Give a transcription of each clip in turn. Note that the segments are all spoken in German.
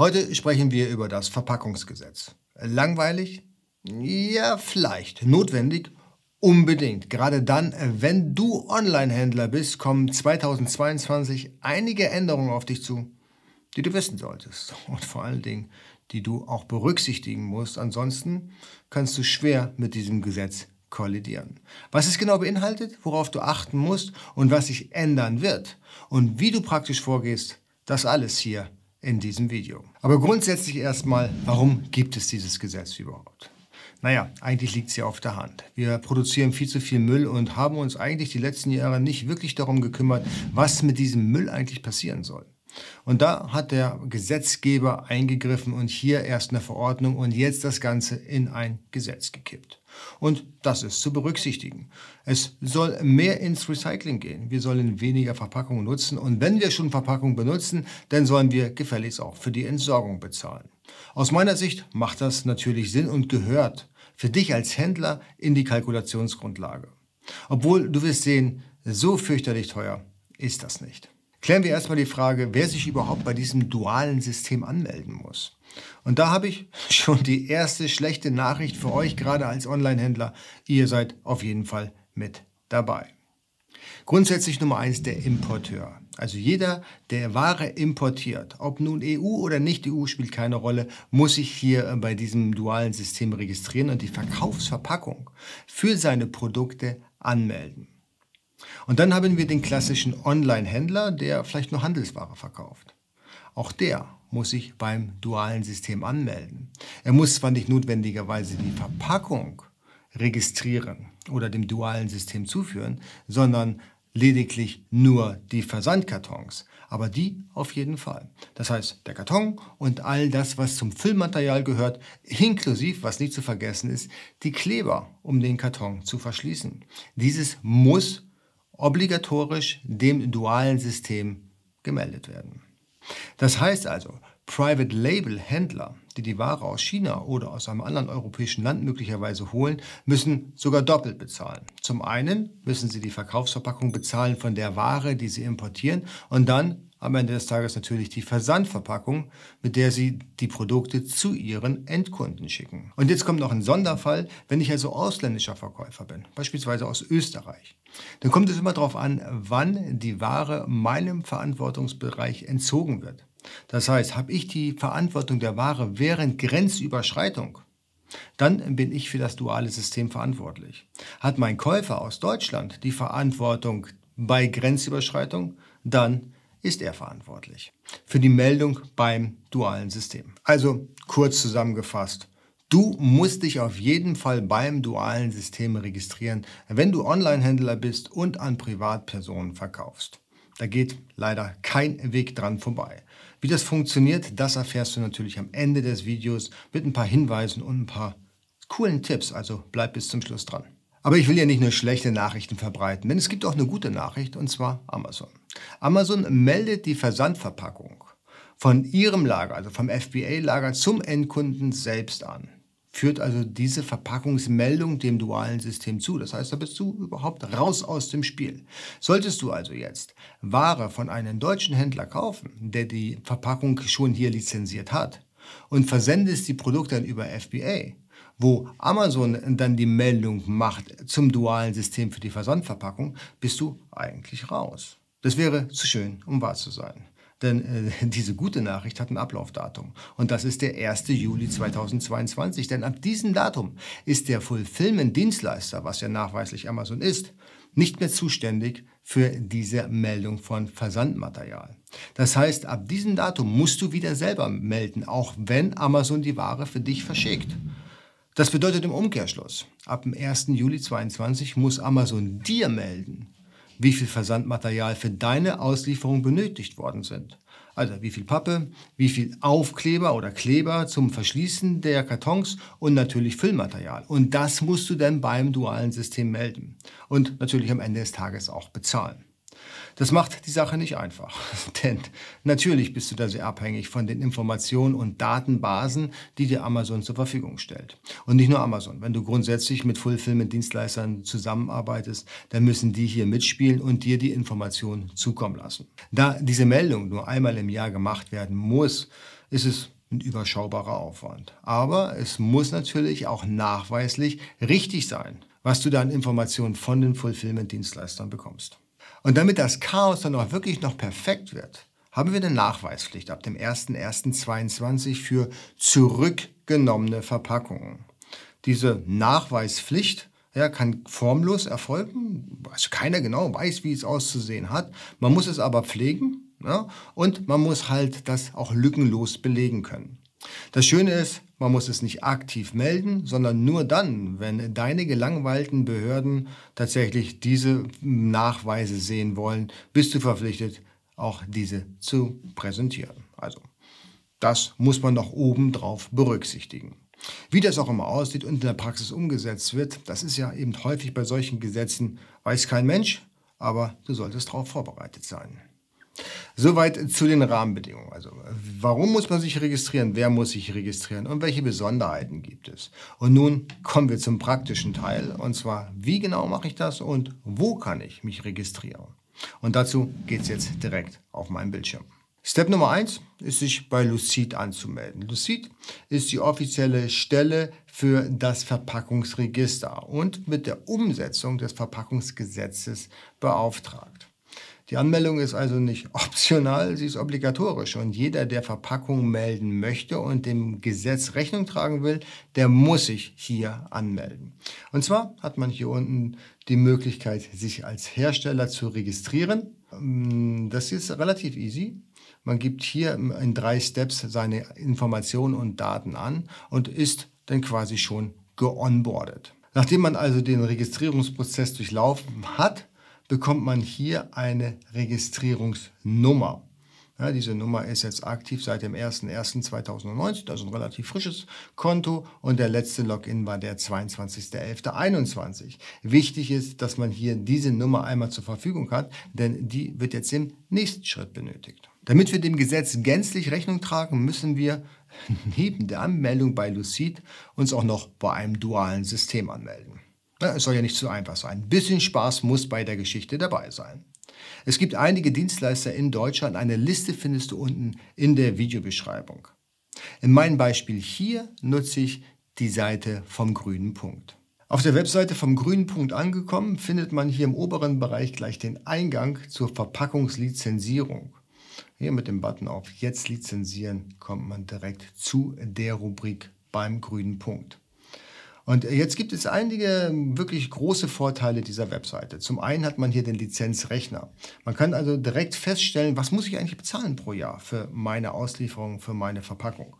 Heute sprechen wir über das Verpackungsgesetz. Langweilig? Ja, vielleicht. Notwendig? Unbedingt. Gerade dann, wenn du Online-Händler bist, kommen 2022 einige Änderungen auf dich zu, die du wissen solltest. Und vor allen Dingen, die du auch berücksichtigen musst. Ansonsten kannst du schwer mit diesem Gesetz kollidieren. Was es genau beinhaltet, worauf du achten musst und was sich ändern wird und wie du praktisch vorgehst, das alles hier in diesem Video. Aber grundsätzlich erstmal, warum gibt es dieses Gesetz überhaupt? Naja, eigentlich liegt es ja auf der Hand. Wir produzieren viel zu viel Müll und haben uns eigentlich die letzten Jahre nicht wirklich darum gekümmert, was mit diesem Müll eigentlich passieren soll. Und da hat der Gesetzgeber eingegriffen und hier erst eine Verordnung und jetzt das Ganze in ein Gesetz gekippt. Und das ist zu berücksichtigen. Es soll mehr ins Recycling gehen. Wir sollen weniger Verpackungen nutzen und wenn wir schon Verpackungen benutzen, dann sollen wir gefälligst auch für die Entsorgung bezahlen. Aus meiner Sicht macht das natürlich Sinn und gehört für dich als Händler in die Kalkulationsgrundlage. Obwohl du wirst sehen, so fürchterlich teuer ist das nicht. Klären wir erstmal die Frage, wer sich überhaupt bei diesem dualen System anmelden muss. Und da habe ich schon die erste schlechte Nachricht für euch, gerade als Online-Händler. Ihr seid auf jeden Fall mit dabei. Grundsätzlich Nummer eins der Importeur. Also jeder, der Ware importiert, ob nun EU oder nicht EU, spielt keine Rolle, muss sich hier bei diesem dualen System registrieren und die Verkaufsverpackung für seine Produkte anmelden. Und dann haben wir den klassischen Online-Händler, der vielleicht nur Handelsware verkauft. Auch der muss sich beim dualen System anmelden. Er muss zwar nicht notwendigerweise die Verpackung registrieren oder dem dualen System zuführen, sondern lediglich nur die Versandkartons, aber die auf jeden Fall. Das heißt, der Karton und all das, was zum Füllmaterial gehört, inklusive, was nicht zu vergessen ist, die Kleber, um den Karton zu verschließen. Dieses muss obligatorisch dem dualen System gemeldet werden. Das heißt also, Private Label Händler, die die Ware aus China oder aus einem anderen europäischen Land möglicherweise holen, müssen sogar doppelt bezahlen. Zum einen müssen sie die Verkaufsverpackung bezahlen von der Ware, die sie importieren und dann am Ende des Tages natürlich die Versandverpackung, mit der Sie die Produkte zu Ihren Endkunden schicken. Und jetzt kommt noch ein Sonderfall, wenn ich also ausländischer Verkäufer bin, beispielsweise aus Österreich. Dann kommt es immer darauf an, wann die Ware meinem Verantwortungsbereich entzogen wird. Das heißt, habe ich die Verantwortung der Ware während Grenzüberschreitung, dann bin ich für das duale System verantwortlich. Hat mein Käufer aus Deutschland die Verantwortung bei Grenzüberschreitung, dann ist er verantwortlich für die Meldung beim dualen System. Also kurz zusammengefasst, du musst dich auf jeden Fall beim dualen System registrieren, wenn du Online-Händler bist und an Privatpersonen verkaufst. Da geht leider kein Weg dran vorbei. Wie das funktioniert, das erfährst du natürlich am Ende des Videos mit ein paar Hinweisen und ein paar coolen Tipps, also bleib bis zum Schluss dran. Aber ich will ja nicht nur schlechte Nachrichten verbreiten, denn es gibt auch eine gute Nachricht, und zwar Amazon. Amazon meldet die Versandverpackung von ihrem Lager, also vom FBA-Lager zum Endkunden selbst an. Führt also diese Verpackungsmeldung dem dualen System zu. Das heißt, da bist du überhaupt raus aus dem Spiel. Solltest du also jetzt Ware von einem deutschen Händler kaufen, der die Verpackung schon hier lizenziert hat, und versendest die Produkte dann über FBA, wo Amazon dann die Meldung macht zum dualen System für die Versandverpackung, bist du eigentlich raus. Das wäre zu schön, um wahr zu sein. Denn äh, diese gute Nachricht hat ein Ablaufdatum. Und das ist der 1. Juli 2022. Denn ab diesem Datum ist der Fulfillment-Dienstleister, was ja nachweislich Amazon ist, nicht mehr zuständig für diese Meldung von Versandmaterial. Das heißt, ab diesem Datum musst du wieder selber melden, auch wenn Amazon die Ware für dich verschickt. Das bedeutet im Umkehrschluss, ab dem 1. Juli 2022 muss Amazon dir melden, wie viel Versandmaterial für deine Auslieferung benötigt worden sind. Also wie viel Pappe, wie viel Aufkleber oder Kleber zum Verschließen der Kartons und natürlich Füllmaterial. Und das musst du dann beim dualen System melden und natürlich am Ende des Tages auch bezahlen. Das macht die Sache nicht einfach, denn natürlich bist du da sehr abhängig von den Informationen und Datenbasen, die dir Amazon zur Verfügung stellt. Und nicht nur Amazon. Wenn du grundsätzlich mit Fulfillment-Dienstleistern zusammenarbeitest, dann müssen die hier mitspielen und dir die Informationen zukommen lassen. Da diese Meldung nur einmal im Jahr gemacht werden muss, ist es ein überschaubarer Aufwand. Aber es muss natürlich auch nachweislich richtig sein, was du da an Informationen von den Fulfillment-Dienstleistern bekommst. Und damit das Chaos dann auch wirklich noch perfekt wird, haben wir eine Nachweispflicht ab dem 01.01.2022 für zurückgenommene Verpackungen. Diese Nachweispflicht ja, kann formlos erfolgen, also keiner genau weiß, wie es auszusehen hat. Man muss es aber pflegen ja, und man muss halt das auch lückenlos belegen können. Das Schöne ist, man muss es nicht aktiv melden, sondern nur dann, wenn deine gelangweilten Behörden tatsächlich diese Nachweise sehen wollen, bist du verpflichtet, auch diese zu präsentieren. Also, das muss man noch obendrauf berücksichtigen. Wie das auch immer aussieht und in der Praxis umgesetzt wird, das ist ja eben häufig bei solchen Gesetzen, weiß kein Mensch, aber du solltest darauf vorbereitet sein. Soweit zu den Rahmenbedingungen. Also, warum muss man sich registrieren? Wer muss sich registrieren? Und welche Besonderheiten gibt es? Und nun kommen wir zum praktischen Teil. Und zwar, wie genau mache ich das und wo kann ich mich registrieren? Und dazu geht es jetzt direkt auf meinem Bildschirm. Step Nummer eins ist, sich bei Lucid anzumelden. Lucid ist die offizielle Stelle für das Verpackungsregister und mit der Umsetzung des Verpackungsgesetzes beauftragt. Die Anmeldung ist also nicht optional, sie ist obligatorisch. Und jeder, der Verpackungen melden möchte und dem Gesetz Rechnung tragen will, der muss sich hier anmelden. Und zwar hat man hier unten die Möglichkeit, sich als Hersteller zu registrieren. Das ist relativ easy. Man gibt hier in drei Steps seine Informationen und Daten an und ist dann quasi schon geonboardet. Nachdem man also den Registrierungsprozess durchlaufen hat, bekommt man hier eine Registrierungsnummer. Ja, diese Nummer ist jetzt aktiv seit dem 01.01.2019, also ein relativ frisches Konto und der letzte Login war der 22.11.21. Wichtig ist, dass man hier diese Nummer einmal zur Verfügung hat, denn die wird jetzt im nächsten Schritt benötigt. Damit wir dem Gesetz gänzlich Rechnung tragen, müssen wir neben der Anmeldung bei Lucid uns auch noch bei einem dualen System anmelden. Ja, es soll ja nicht zu einfach sein. Ein bisschen Spaß muss bei der Geschichte dabei sein. Es gibt einige Dienstleister in Deutschland. Eine Liste findest du unten in der Videobeschreibung. In meinem Beispiel hier nutze ich die Seite vom grünen Punkt. Auf der Webseite vom grünen Punkt angekommen, findet man hier im oberen Bereich gleich den Eingang zur Verpackungslizenzierung. Hier mit dem Button auf Jetzt lizenzieren kommt man direkt zu der Rubrik beim grünen Punkt. Und jetzt gibt es einige wirklich große Vorteile dieser Webseite. Zum einen hat man hier den Lizenzrechner. Man kann also direkt feststellen, was muss ich eigentlich bezahlen pro Jahr für meine Auslieferung, für meine Verpackung.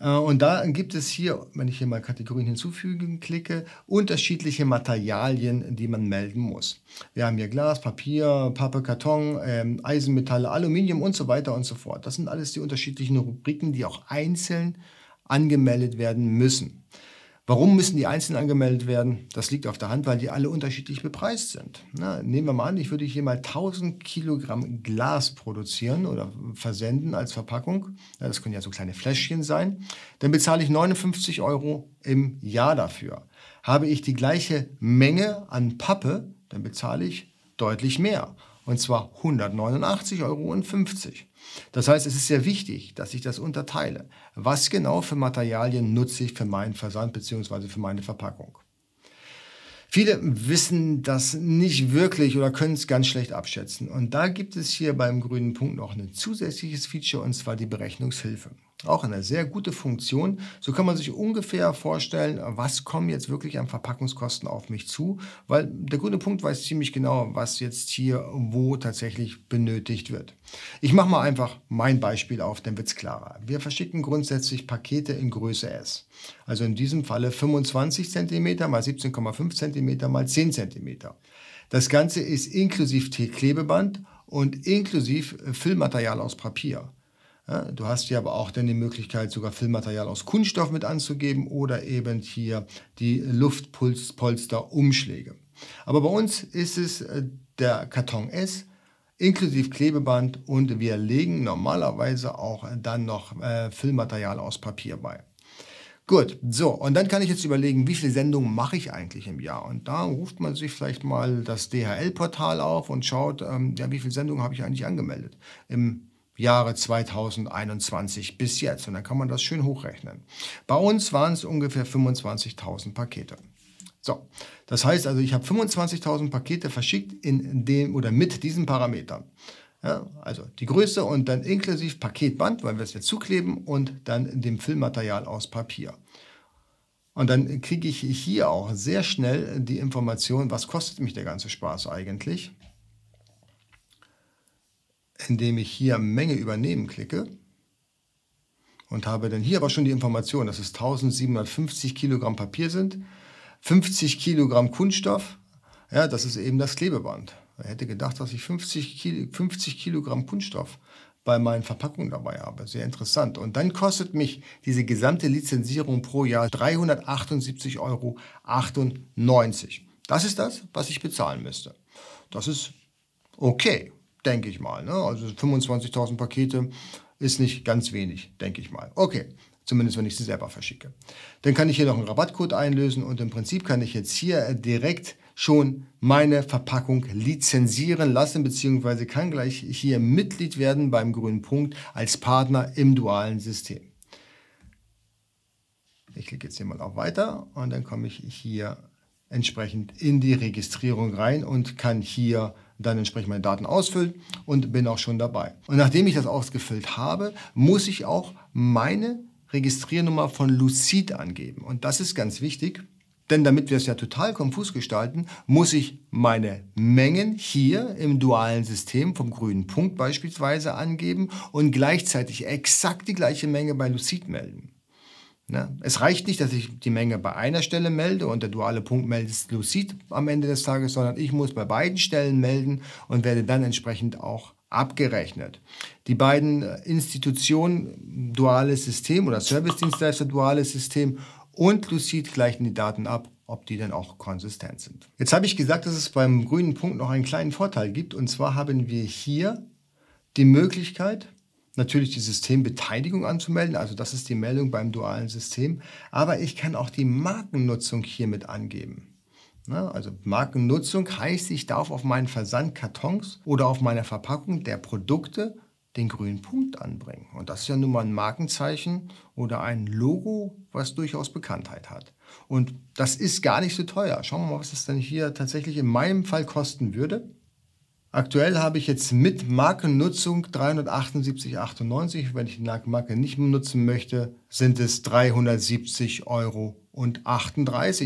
Äh, und da gibt es hier, wenn ich hier mal Kategorien hinzufügen klicke, unterschiedliche Materialien, die man melden muss. Wir haben hier Glas, Papier, Pappe, Karton, ähm, Eisenmetalle, Aluminium und so weiter und so fort. Das sind alles die unterschiedlichen Rubriken, die auch einzeln angemeldet werden müssen. Warum müssen die einzeln angemeldet werden? Das liegt auf der Hand, weil die alle unterschiedlich bepreist sind. Na, nehmen wir mal an, ich würde hier mal 1000 Kilogramm Glas produzieren oder versenden als Verpackung. Ja, das können ja so kleine Fläschchen sein. Dann bezahle ich 59 Euro im Jahr dafür. Habe ich die gleiche Menge an Pappe, dann bezahle ich deutlich mehr. Und zwar 189,50 Euro. Das heißt, es ist sehr wichtig, dass ich das unterteile. Was genau für Materialien nutze ich für meinen Versand bzw. für meine Verpackung? Viele wissen das nicht wirklich oder können es ganz schlecht abschätzen. Und da gibt es hier beim grünen Punkt noch ein zusätzliches Feature und zwar die Berechnungshilfe. Auch eine sehr gute Funktion. So kann man sich ungefähr vorstellen, was kommen jetzt wirklich an Verpackungskosten auf mich zu, weil der grüne Punkt weiß ziemlich genau, was jetzt hier wo tatsächlich benötigt wird. Ich mache mal einfach mein Beispiel auf, dann wird es klarer. Wir verschicken grundsätzlich Pakete in Größe S. Also in diesem Falle 25 cm mal 17,5 cm mal 10 cm. Das Ganze ist inklusive Klebeband und inklusive Füllmaterial aus Papier. Du hast hier aber auch dann die Möglichkeit, sogar Filmmaterial aus Kunststoff mit anzugeben oder eben hier die Luftpolster-Umschläge. Aber bei uns ist es äh, der Karton S inklusive Klebeband und wir legen normalerweise auch dann noch äh, Filmmaterial aus Papier bei. Gut, so, und dann kann ich jetzt überlegen, wie viele Sendungen mache ich eigentlich im Jahr? Und da ruft man sich vielleicht mal das DHL-Portal auf und schaut, ähm, ja, wie viele Sendungen habe ich eigentlich angemeldet. Im Jahre 2021 bis jetzt. Und dann kann man das schön hochrechnen. Bei uns waren es ungefähr 25.000 Pakete. So, das heißt also, ich habe 25.000 Pakete verschickt in dem oder mit diesen Parametern. Ja, also die Größe und dann inklusive Paketband, weil wir es jetzt zukleben und dann dem Füllmaterial aus Papier. Und dann kriege ich hier auch sehr schnell die Information, was kostet mich der ganze Spaß eigentlich, indem ich hier Menge übernehmen klicke und habe dann hier aber schon die Information, dass es 1750 Kilogramm Papier sind, 50 Kilogramm Kunststoff, ja, das ist eben das Klebeband. Ich hätte gedacht, dass ich 50, Kilo, 50 Kilogramm Kunststoff bei meinen Verpackungen dabei habe. Sehr interessant. Und dann kostet mich diese gesamte Lizenzierung pro Jahr 378,98 Euro. Das ist das, was ich bezahlen müsste. Das ist okay, denke ich mal. Ne? Also 25.000 Pakete ist nicht ganz wenig, denke ich mal. Okay, zumindest wenn ich sie selber verschicke. Dann kann ich hier noch einen Rabattcode einlösen und im Prinzip kann ich jetzt hier direkt schon meine Verpackung lizenzieren lassen, beziehungsweise kann gleich hier Mitglied werden beim grünen Punkt als Partner im dualen System. Ich klicke jetzt hier mal auf Weiter und dann komme ich hier entsprechend in die Registrierung rein und kann hier dann entsprechend meine Daten ausfüllen und bin auch schon dabei. Und nachdem ich das ausgefüllt habe, muss ich auch meine Registriernummer von Lucid angeben. Und das ist ganz wichtig, denn damit wir es ja total konfus gestalten, muss ich meine Mengen hier im dualen System vom grünen Punkt beispielsweise angeben und gleichzeitig exakt die gleiche Menge bei Lucid melden. Ne? Es reicht nicht, dass ich die Menge bei einer Stelle melde und der duale Punkt meldet Lucid am Ende des Tages, sondern ich muss bei beiden Stellen melden und werde dann entsprechend auch abgerechnet. Die beiden Institutionen, duales System oder Service-Dienstleister, duales System und Lucid gleichen die Daten ab, ob die dann auch konsistent sind. Jetzt habe ich gesagt, dass es beim grünen Punkt noch einen kleinen Vorteil gibt. Und zwar haben wir hier die Möglichkeit, natürlich die Systembeteiligung anzumelden. Also das ist die Meldung beim dualen System. Aber ich kann auch die Markennutzung hiermit angeben. Also Markennutzung heißt, ich darf auf meinen Versandkartons oder auf meiner Verpackung der Produkte den grünen Punkt anbringen. Und das ist ja nun mal ein Markenzeichen oder ein Logo, was durchaus Bekanntheit hat. Und das ist gar nicht so teuer. Schauen wir mal, was das dann hier tatsächlich in meinem Fall kosten würde. Aktuell habe ich jetzt mit Markennutzung 378,98. Wenn ich die Marke nicht nutzen möchte, sind es 370,38 Euro.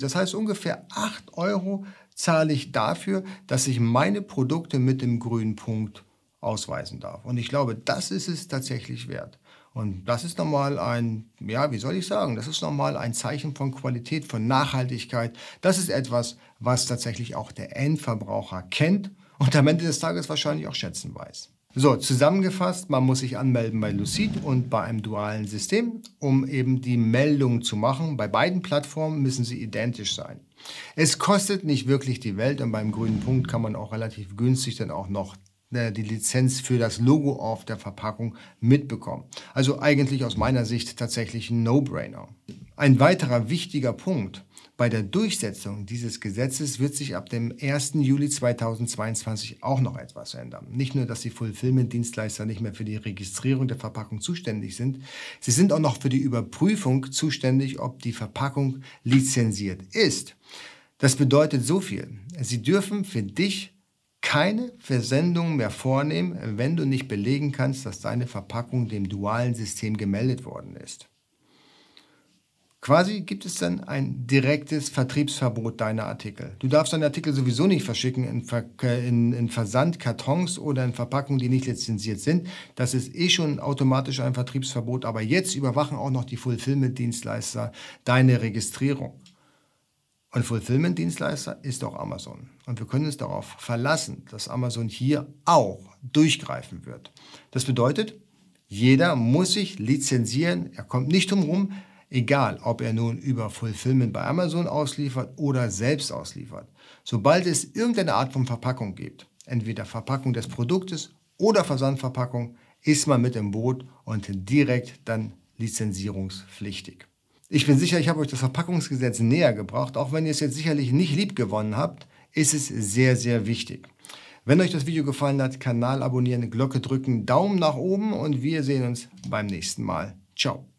Das heißt, ungefähr 8 Euro zahle ich dafür, dass ich meine Produkte mit dem grünen Punkt ausweisen darf. Und ich glaube, das ist es tatsächlich wert. Und das ist nochmal ein, ja, wie soll ich sagen, das ist nochmal ein Zeichen von Qualität, von Nachhaltigkeit. Das ist etwas, was tatsächlich auch der Endverbraucher kennt und am Ende des Tages wahrscheinlich auch schätzen weiß. So, zusammengefasst, man muss sich anmelden bei Lucid und bei einem dualen System, um eben die Meldung zu machen. Bei beiden Plattformen müssen sie identisch sein. Es kostet nicht wirklich die Welt und beim grünen Punkt kann man auch relativ günstig dann auch noch äh, die Lizenz für das Logo auf der Verpackung mitbekommen. Also eigentlich aus meiner Sicht tatsächlich ein No-Brainer. Ein weiterer wichtiger Punkt. Bei der Durchsetzung dieses Gesetzes wird sich ab dem 1. Juli 2022 auch noch etwas ändern. Nicht nur, dass die Fulfillment-Dienstleister nicht mehr für die Registrierung der Verpackung zuständig sind, sie sind auch noch für die Überprüfung zuständig, ob die Verpackung lizenziert ist. Das bedeutet so viel. Sie dürfen für dich keine Versendung mehr vornehmen, wenn du nicht belegen kannst, dass deine Verpackung dem dualen System gemeldet worden ist. Quasi gibt es dann ein direktes Vertriebsverbot deiner Artikel. Du darfst deine Artikel sowieso nicht verschicken in, Ver in, in Versandkartons oder in Verpackungen, die nicht lizenziert sind. Das ist eh schon automatisch ein Vertriebsverbot, aber jetzt überwachen auch noch die Fulfillment-Dienstleister deine Registrierung. Und Fulfillment-Dienstleister ist auch Amazon. Und wir können uns darauf verlassen, dass Amazon hier auch durchgreifen wird. Das bedeutet, jeder muss sich lizenzieren. Er kommt nicht drum herum, egal ob er nun über Fulfillment bei Amazon ausliefert oder selbst ausliefert. Sobald es irgendeine Art von Verpackung gibt, entweder Verpackung des Produktes oder Versandverpackung, ist man mit im Boot und direkt dann lizenzierungspflichtig. Ich bin sicher, ich habe euch das Verpackungsgesetz näher gebracht. Auch wenn ihr es jetzt sicherlich nicht lieb gewonnen habt, ist es sehr, sehr wichtig. Wenn euch das Video gefallen hat, Kanal abonnieren, Glocke drücken, Daumen nach oben und wir sehen uns beim nächsten Mal. Ciao.